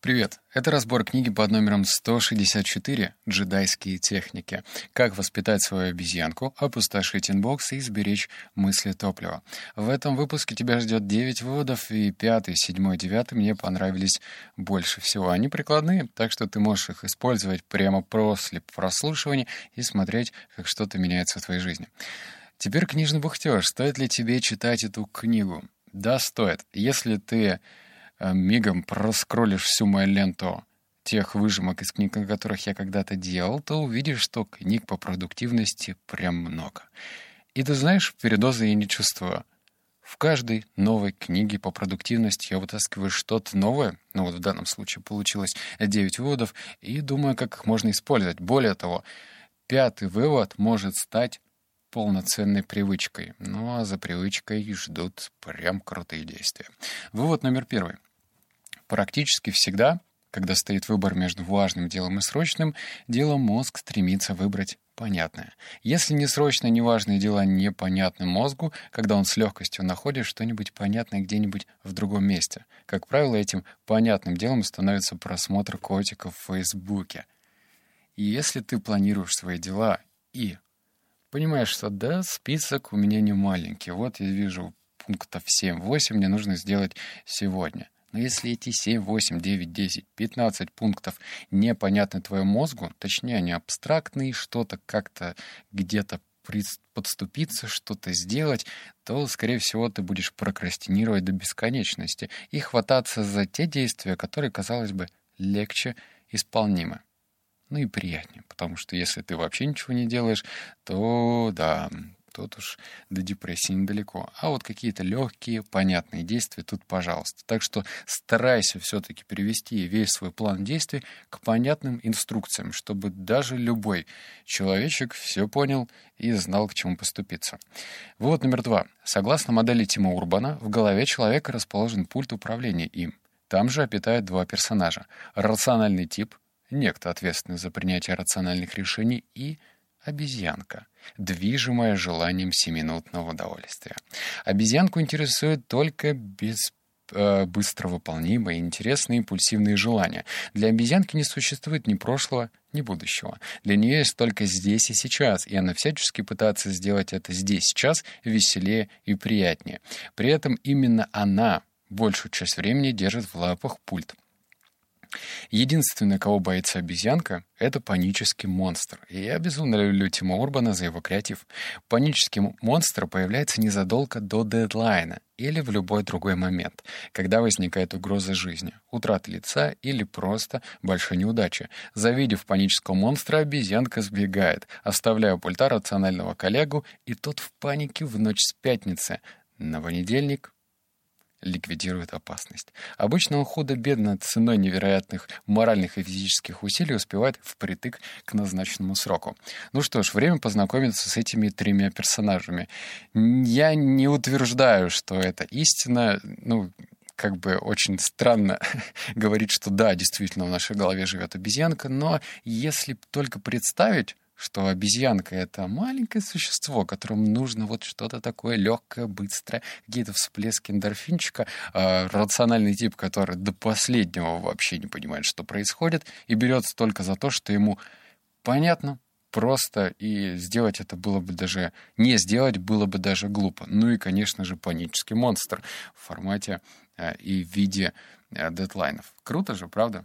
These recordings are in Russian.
Привет! Это разбор книги под номером 164 «Джедайские техники. Как воспитать свою обезьянку, опустошить инбокс и сберечь мыслетопливо». В этом выпуске тебя ждет 9 выводов, и 5, 7, 9 мне понравились больше всего. Они прикладные, так что ты можешь их использовать прямо после прослушивания и смотреть, как что-то меняется в твоей жизни. Теперь книжный бухтеж. Стоит ли тебе читать эту книгу? Да, стоит. Если ты мигом проскроллишь всю мою ленту тех выжимок из книг, на которых я когда-то делал, то увидишь, что книг по продуктивности прям много. И ты знаешь, передоза я не чувствую. В каждой новой книге по продуктивности я вытаскиваю что-то новое, ну вот в данном случае получилось 9 выводов, и думаю, как их можно использовать. Более того, пятый вывод может стать полноценной привычкой. Ну а за привычкой ждут прям крутые действия. Вывод номер первый. Практически всегда, когда стоит выбор между важным делом и срочным, делом мозг стремится выбрать понятное. Если не срочные, не важные дела непонятны мозгу, когда он с легкостью находит что-нибудь понятное где-нибудь в другом месте. Как правило, этим понятным делом становится просмотр котиков в Фейсбуке. И если ты планируешь свои дела и понимаешь, что да, список у меня не маленький, вот я вижу пунктов 7-8 мне нужно сделать сегодня — но если эти 7, 8, 9, 10, 15 пунктов непонятны твоему мозгу, точнее, они абстрактные, что-то как-то где-то подступиться, что-то сделать, то, скорее всего, ты будешь прокрастинировать до бесконечности и хвататься за те действия, которые, казалось бы, легче исполнимы. Ну и приятнее, потому что если ты вообще ничего не делаешь, то да, тут уж до депрессии недалеко. А вот какие-то легкие, понятные действия тут, пожалуйста. Так что старайся все-таки перевести весь свой план действий к понятным инструкциям, чтобы даже любой человечек все понял и знал, к чему поступиться. Вывод номер два. Согласно модели Тима Урбана, в голове человека расположен пульт управления им. Там же обитают два персонажа. Рациональный тип, некто ответственный за принятие рациональных решений, и обезьянка, движимая желанием семинутного удовольствия. Обезьянку интересует только без э, быстро выполнимые, интересные, импульсивные желания. Для обезьянки не существует ни прошлого, ни будущего. Для нее есть только здесь и сейчас, и она всячески пытается сделать это здесь, сейчас веселее и приятнее. При этом именно она большую часть времени держит в лапах пульт. Единственное, кого боится обезьянка, это панический монстр. И я безумно люблю Тима Урбана за его креатив. Панический монстр появляется незадолго до дедлайна или в любой другой момент, когда возникает угроза жизни, утрата лица или просто большой неудачи. Завидев панического монстра, обезьянка сбегает, оставляя у пульта рационального коллегу, и тот в панике в ночь с пятницы на понедельник ликвидирует опасность. Обычно он худо-бедно ценой невероятных моральных и физических усилий успевает впритык к назначенному сроку. Ну что ж, время познакомиться с этими тремя персонажами. Я не утверждаю, что это истина, ну, как бы очень странно говорить, что да, действительно в нашей голове живет обезьянка, но если только представить, что обезьянка — это маленькое существо, которому нужно вот что-то такое легкое, быстрое, какие-то всплески эндорфинчика, э, рациональный тип, который до последнего вообще не понимает, что происходит, и берется только за то, что ему понятно, просто, и сделать это было бы даже... Не сделать было бы даже глупо. Ну и, конечно же, панический монстр в формате э, и в виде э, дедлайнов. Круто же, правда?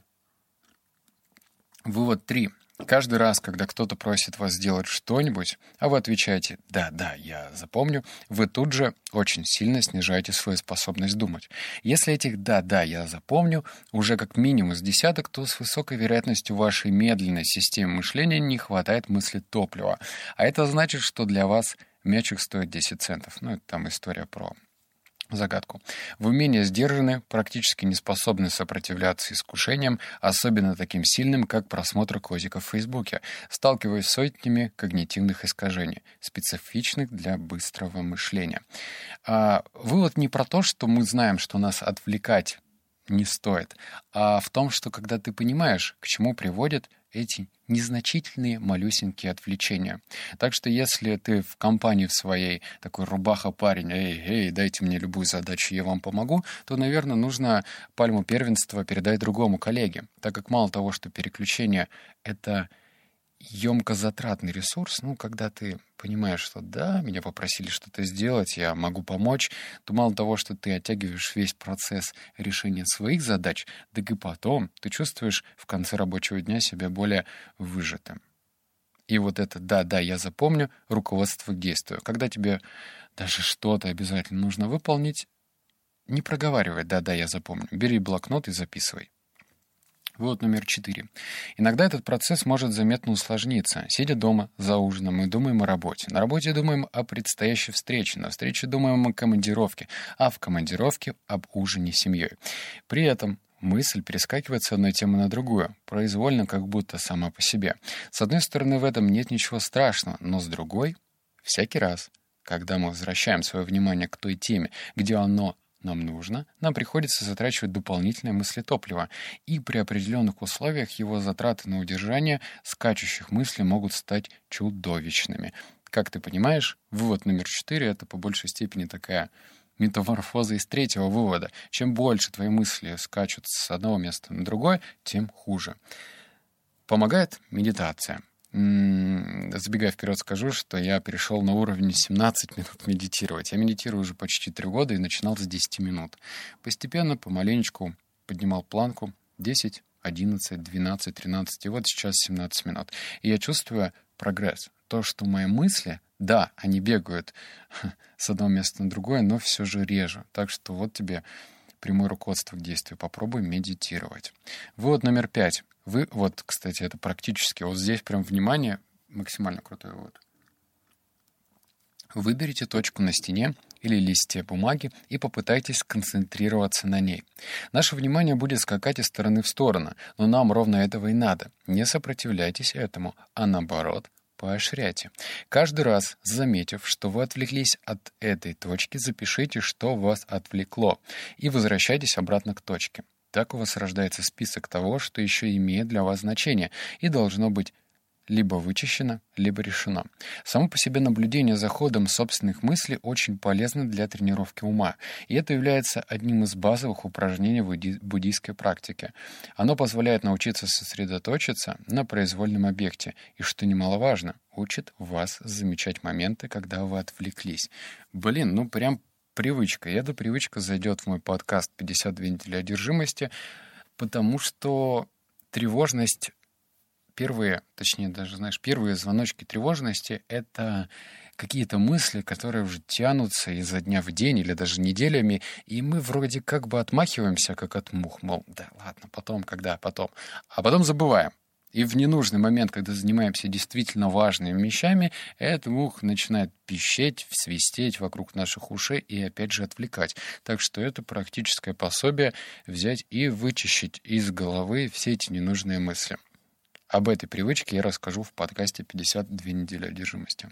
Вывод 3. Каждый раз, когда кто-то просит вас сделать что-нибудь, а вы отвечаете «да, да, я запомню», вы тут же очень сильно снижаете свою способность думать. Если этих «да, да, я запомню» уже как минимум с десяток, то с высокой вероятностью вашей медленной системе мышления не хватает мысли топлива. А это значит, что для вас мячик стоит 10 центов. Ну, это там история про загадку. Вы менее сдержаны, практически не способны сопротивляться искушениям, особенно таким сильным, как просмотр котиков в Фейсбуке, сталкиваясь с сотнями когнитивных искажений, специфичных для быстрого мышления. А вывод не про то, что мы знаем, что нас отвлекать не стоит, а в том, что когда ты понимаешь, к чему приводят эти незначительные малюсенькие отвлечения. Так что если ты в компании в своей такой рубаха-парень, эй, эй, дайте мне любую задачу, я вам помогу, то, наверное, нужно пальму первенства передать другому коллеге, так как мало того, что переключение — это емкозатратный ресурс, ну, когда ты понимаешь, что да, меня попросили что-то сделать, я могу помочь, то мало того, что ты оттягиваешь весь процесс решения своих задач, так и потом ты чувствуешь в конце рабочего дня себя более выжатым. И вот это «да-да, я запомню» руководство к действию. Когда тебе даже что-то обязательно нужно выполнить, не проговаривай «да-да, я запомню». Бери блокнот и записывай. Вывод номер четыре. Иногда этот процесс может заметно усложниться. Сидя дома за ужином, мы думаем о работе. На работе думаем о предстоящей встрече. На встрече думаем о командировке. А в командировке — об ужине с семьей. При этом мысль перескакивает с одной темы на другую, произвольно, как будто сама по себе. С одной стороны, в этом нет ничего страшного, но с другой — всякий раз, когда мы возвращаем свое внимание к той теме, где оно нам нужно, нам приходится затрачивать дополнительное мыслетопливо, и при определенных условиях его затраты на удержание скачущих мыслей могут стать чудовищными. Как ты понимаешь, вывод номер четыре — это по большей степени такая метаморфоза из третьего вывода. Чем больше твои мысли скачут с одного места на другое, тем хуже. Помогает медитация — Забегая вперед, скажу, что я перешел на уровень 17 минут медитировать. Я медитирую уже почти 3 года и начинал с 10 минут. Постепенно, помаленечку поднимал планку 10, 11, 12, 13, и вот сейчас 17 минут. И я чувствую прогресс. То, что мои мысли, да, они бегают с одного места на другое, но все же реже. Так что вот тебе прямое руководство к действию. Попробуй медитировать. Вывод номер пять. Вы, вот, кстати, это практически, вот здесь прям внимание, максимально крутой вывод. Выберите точку на стене или листе бумаги и попытайтесь сконцентрироваться на ней. Наше внимание будет скакать из стороны в сторону, но нам ровно этого и надо. Не сопротивляйтесь этому, а наоборот, поощряйте. Каждый раз, заметив, что вы отвлеклись от этой точки, запишите, что вас отвлекло, и возвращайтесь обратно к точке. Так у вас рождается список того, что еще имеет для вас значение и должно быть либо вычищено, либо решено. Само по себе наблюдение за ходом собственных мыслей очень полезно для тренировки ума, и это является одним из базовых упражнений в буддийской практике. Оно позволяет научиться сосредоточиться на произвольном объекте, и, что немаловажно, учит вас замечать моменты, когда вы отвлеклись. Блин, ну прям привычка. И эта привычка зайдет в мой подкаст «52 недели одержимости», потому что тревожность первые, точнее даже, знаешь, первые звоночки тревожности — это какие-то мысли, которые уже тянутся изо дня в день или даже неделями, и мы вроде как бы отмахиваемся, как от мух, мол, да ладно, потом, когда, потом. А потом забываем. И в ненужный момент, когда занимаемся действительно важными вещами, этот мух начинает пищеть, свистеть вокруг наших ушей и опять же отвлекать. Так что это практическое пособие взять и вычищить из головы все эти ненужные мысли. Об этой привычке я расскажу в подкасте «52 недели одержимости».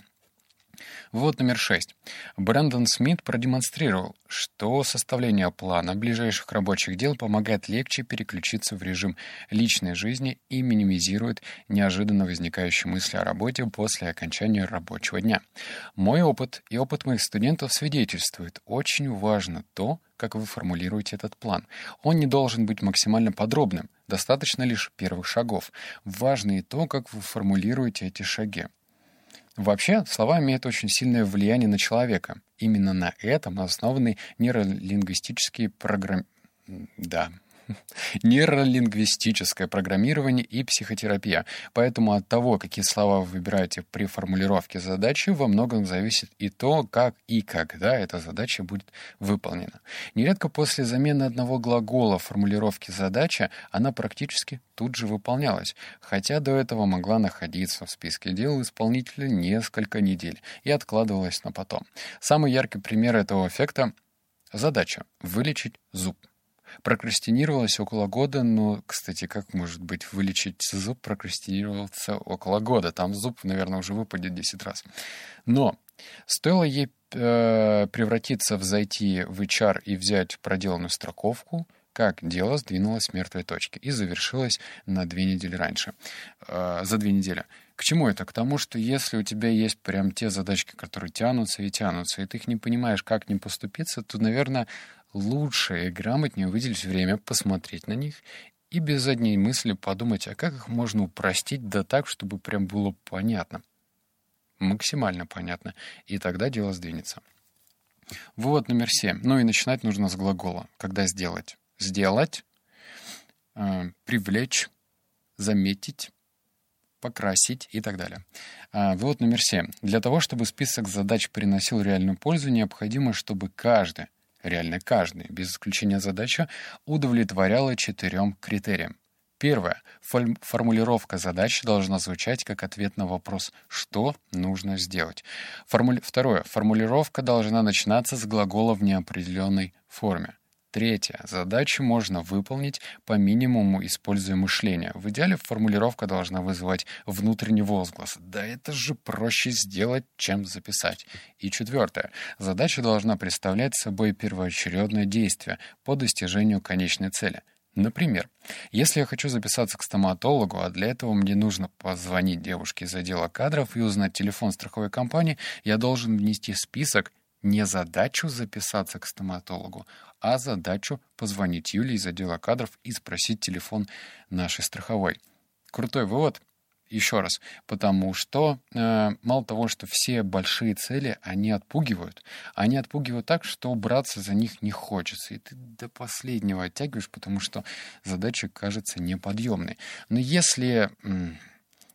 Вывод номер шесть. Брэндон Смит продемонстрировал, что составление плана ближайших рабочих дел помогает легче переключиться в режим личной жизни и минимизирует неожиданно возникающие мысли о работе после окончания рабочего дня. Мой опыт и опыт моих студентов свидетельствует, очень важно то, как вы формулируете этот план. Он не должен быть максимально подробным, достаточно лишь первых шагов. Важно и то, как вы формулируете эти шаги. Вообще, слова имеют очень сильное влияние на человека. Именно на этом основаны нейролингвистические программы. Да, нейролингвистическое программирование и психотерапия. Поэтому от того, какие слова вы выбираете при формулировке задачи, во многом зависит и то, как и когда эта задача будет выполнена. Нередко после замены одного глагола в формулировке задачи она практически тут же выполнялась, хотя до этого могла находиться в списке дел исполнителя несколько недель и откладывалась на потом. Самый яркий пример этого эффекта — задача — вылечить зуб. Прокрастинировалось около года, но, кстати, как может быть вылечить зуб прокрастинировался около года? Там зуб, наверное, уже выпадет 10 раз. Но стоило ей э, превратиться в зайти в HR и взять проделанную строковку, как дело сдвинулось с мертвой точки и завершилось на две недели раньше, э, за две недели. К чему это? К тому, что если у тебя есть прям те задачки, которые тянутся и тянутся, и ты их не понимаешь, как не поступиться, то, наверное, лучше и грамотнее выделить время, посмотреть на них и без одной мысли подумать, а как их можно упростить, да так, чтобы прям было понятно. Максимально понятно. И тогда дело сдвинется. Вывод номер семь. Ну и начинать нужно с глагола. Когда сделать? Сделать, э, привлечь, заметить, покрасить и так далее. А, вывод номер семь. Для того, чтобы список задач приносил реальную пользу, необходимо, чтобы каждый, реально каждый, без исключения задача, удовлетворяла четырем критериям. Первое. Формулировка задачи должна звучать как ответ на вопрос «что нужно сделать?». Формули... Второе. Формулировка должна начинаться с глагола в неопределенной форме. Третье. Задачу можно выполнить по минимуму, используя мышление. В идеале формулировка должна вызывать внутренний возглас. Да это же проще сделать, чем записать. И четвертое. Задача должна представлять собой первоочередное действие по достижению конечной цели. Например, если я хочу записаться к стоматологу, а для этого мне нужно позвонить девушке из отдела кадров и узнать телефон страховой компании, я должен внести список не задачу записаться к стоматологу, а задачу позвонить Юле из отдела кадров и спросить телефон нашей страховой. Крутой вывод. Еще раз, потому что э, мало того, что все большие цели, они отпугивают. Они отпугивают так, что браться за них не хочется. И ты до последнего оттягиваешь, потому что задача кажется неподъемной. Но если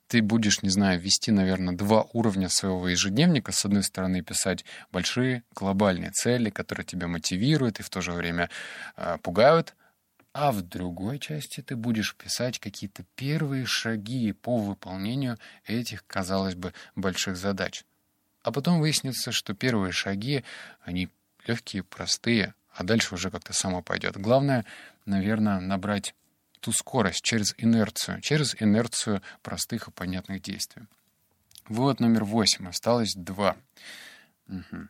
ты будешь, не знаю, вести, наверное, два уровня своего ежедневника. С одной стороны, писать большие глобальные цели, которые тебя мотивируют и в то же время э, пугают. А в другой части ты будешь писать какие-то первые шаги по выполнению этих, казалось бы, больших задач. А потом выяснится, что первые шаги, они легкие, простые, а дальше уже как-то само пойдет. Главное, наверное, набрать ту скорость через инерцию, через инерцию простых и понятных действий. Вывод номер восемь. Осталось два. Угу.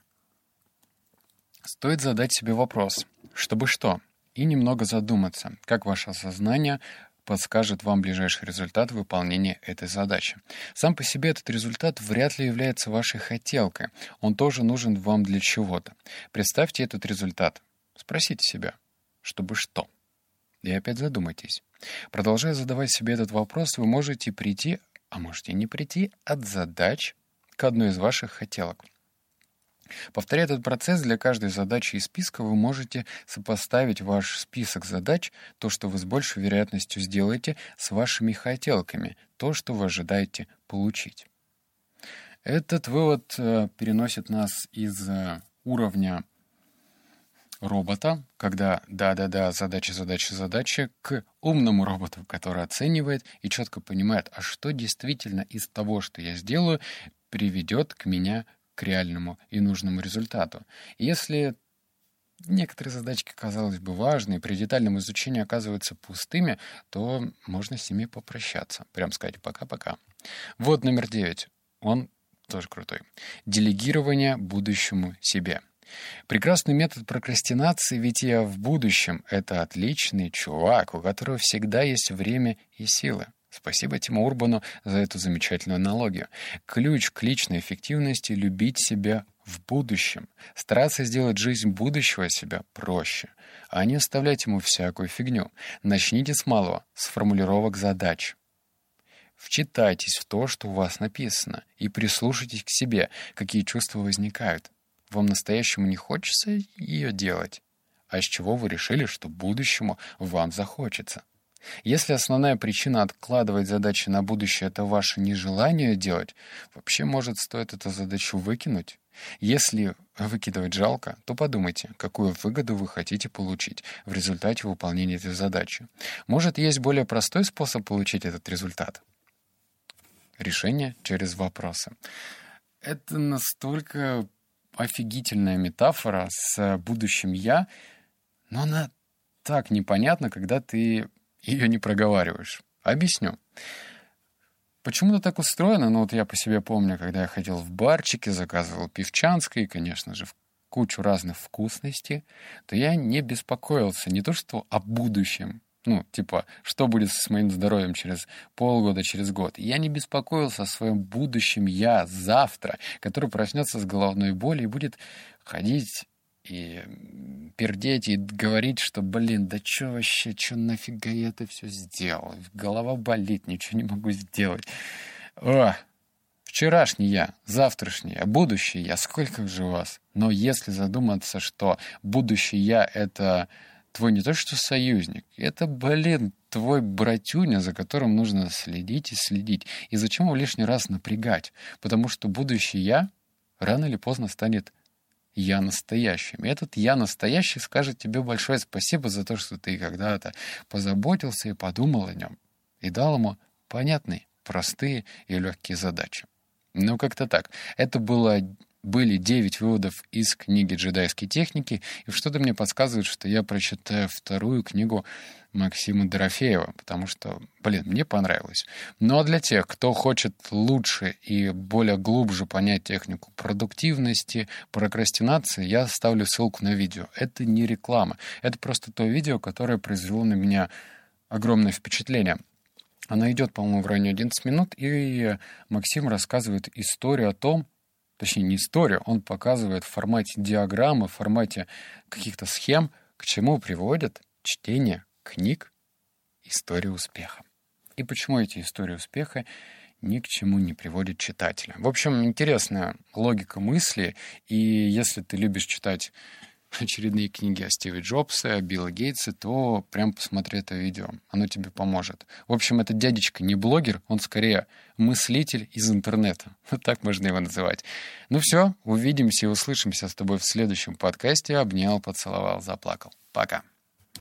Стоит задать себе вопрос, чтобы что, и немного задуматься, как ваше сознание подскажет вам ближайший результат выполнения этой задачи. Сам по себе этот результат вряд ли является вашей хотелкой. Он тоже нужен вам для чего-то. Представьте этот результат. Спросите себя, чтобы что? И опять задумайтесь. Продолжая задавать себе этот вопрос, вы можете прийти, а можете не прийти, от задач к одной из ваших хотелок. Повторяя этот процесс для каждой задачи из списка, вы можете сопоставить ваш список задач, то, что вы с большей вероятностью сделаете, с вашими хотелками, то, что вы ожидаете получить. Этот вывод э, переносит нас из э, уровня робота, когда да-да-да, задача, задача, задача, к умному роботу, который оценивает и четко понимает, а что действительно из того, что я сделаю, приведет к меня к реальному и нужному результату. Если некоторые задачки, казалось бы, важные, при детальном изучении оказываются пустыми, то можно с ними попрощаться. Прям сказать пока-пока. Вот номер девять. Он тоже крутой. Делегирование будущему себе. Прекрасный метод прокрастинации, ведь я в будущем — это отличный чувак, у которого всегда есть время и силы. Спасибо Тиму Урбану за эту замечательную аналогию. Ключ к личной эффективности — любить себя в будущем. Стараться сделать жизнь будущего себя проще, а не оставлять ему всякую фигню. Начните с малого, с формулировок задач. Вчитайтесь в то, что у вас написано, и прислушайтесь к себе, какие чувства возникают. Вам настоящему не хочется ее делать? А с чего вы решили, что будущему вам захочется? Если основная причина откладывать задачи на будущее — это ваше нежелание делать, вообще, может, стоит эту задачу выкинуть? Если выкидывать жалко, то подумайте, какую выгоду вы хотите получить в результате выполнения этой задачи. Может, есть более простой способ получить этот результат? Решение через вопросы. Это настолько офигительная метафора с будущим «я», но она так непонятна, когда ты ее не проговариваешь. Объясню. Почему-то так устроено, ну вот я по себе помню, когда я ходил в барчики, заказывал пивчанской, и, конечно же, кучу разных вкусностей, то я не беспокоился не то что о будущем, ну, типа, что будет с моим здоровьем через полгода, через год. Я не беспокоился о своем будущем я завтра, который проснется с головной болью и будет ходить и пердеть и говорить, что, блин, да что вообще, что нафига я это все сделал? Голова болит, ничего не могу сделать. О, вчерашний я, завтрашний я, будущий я, сколько же вас? Но если задуматься, что будущий я — это твой не то что союзник, это, блин, твой братюня, за которым нужно следить и следить. И зачем его лишний раз напрягать? Потому что будущий я рано или поздно станет я настоящим. И этот я настоящий скажет тебе большое спасибо за то, что ты когда-то позаботился и подумал о нем. И дал ему понятные, простые и легкие задачи. Ну, как-то так. Это было были 9 выводов из книги «Джедайские техники», и что-то мне подсказывает, что я прочитаю вторую книгу Максима Дорофеева, потому что, блин, мне понравилось. Ну а для тех, кто хочет лучше и более глубже понять технику продуктивности, прокрастинации, я ставлю ссылку на видео. Это не реклама, это просто то видео, которое произвело на меня огромное впечатление. Оно идет, по-моему, в районе 11 минут, и Максим рассказывает историю о том, точнее не историю, он показывает в формате диаграммы, в формате каких-то схем, к чему приводит чтение книг «История успеха». И почему эти истории успеха ни к чему не приводят читателя. В общем, интересная логика мысли, и если ты любишь читать очередные книги о Стиве Джобсе, о Билла Гейтсе, то прям посмотри это видео. Оно тебе поможет. В общем, этот дядечка не блогер, он скорее мыслитель из интернета. Вот так можно его называть. Ну все, увидимся и услышимся с тобой в следующем подкасте. Обнял, поцеловал, заплакал. Пока.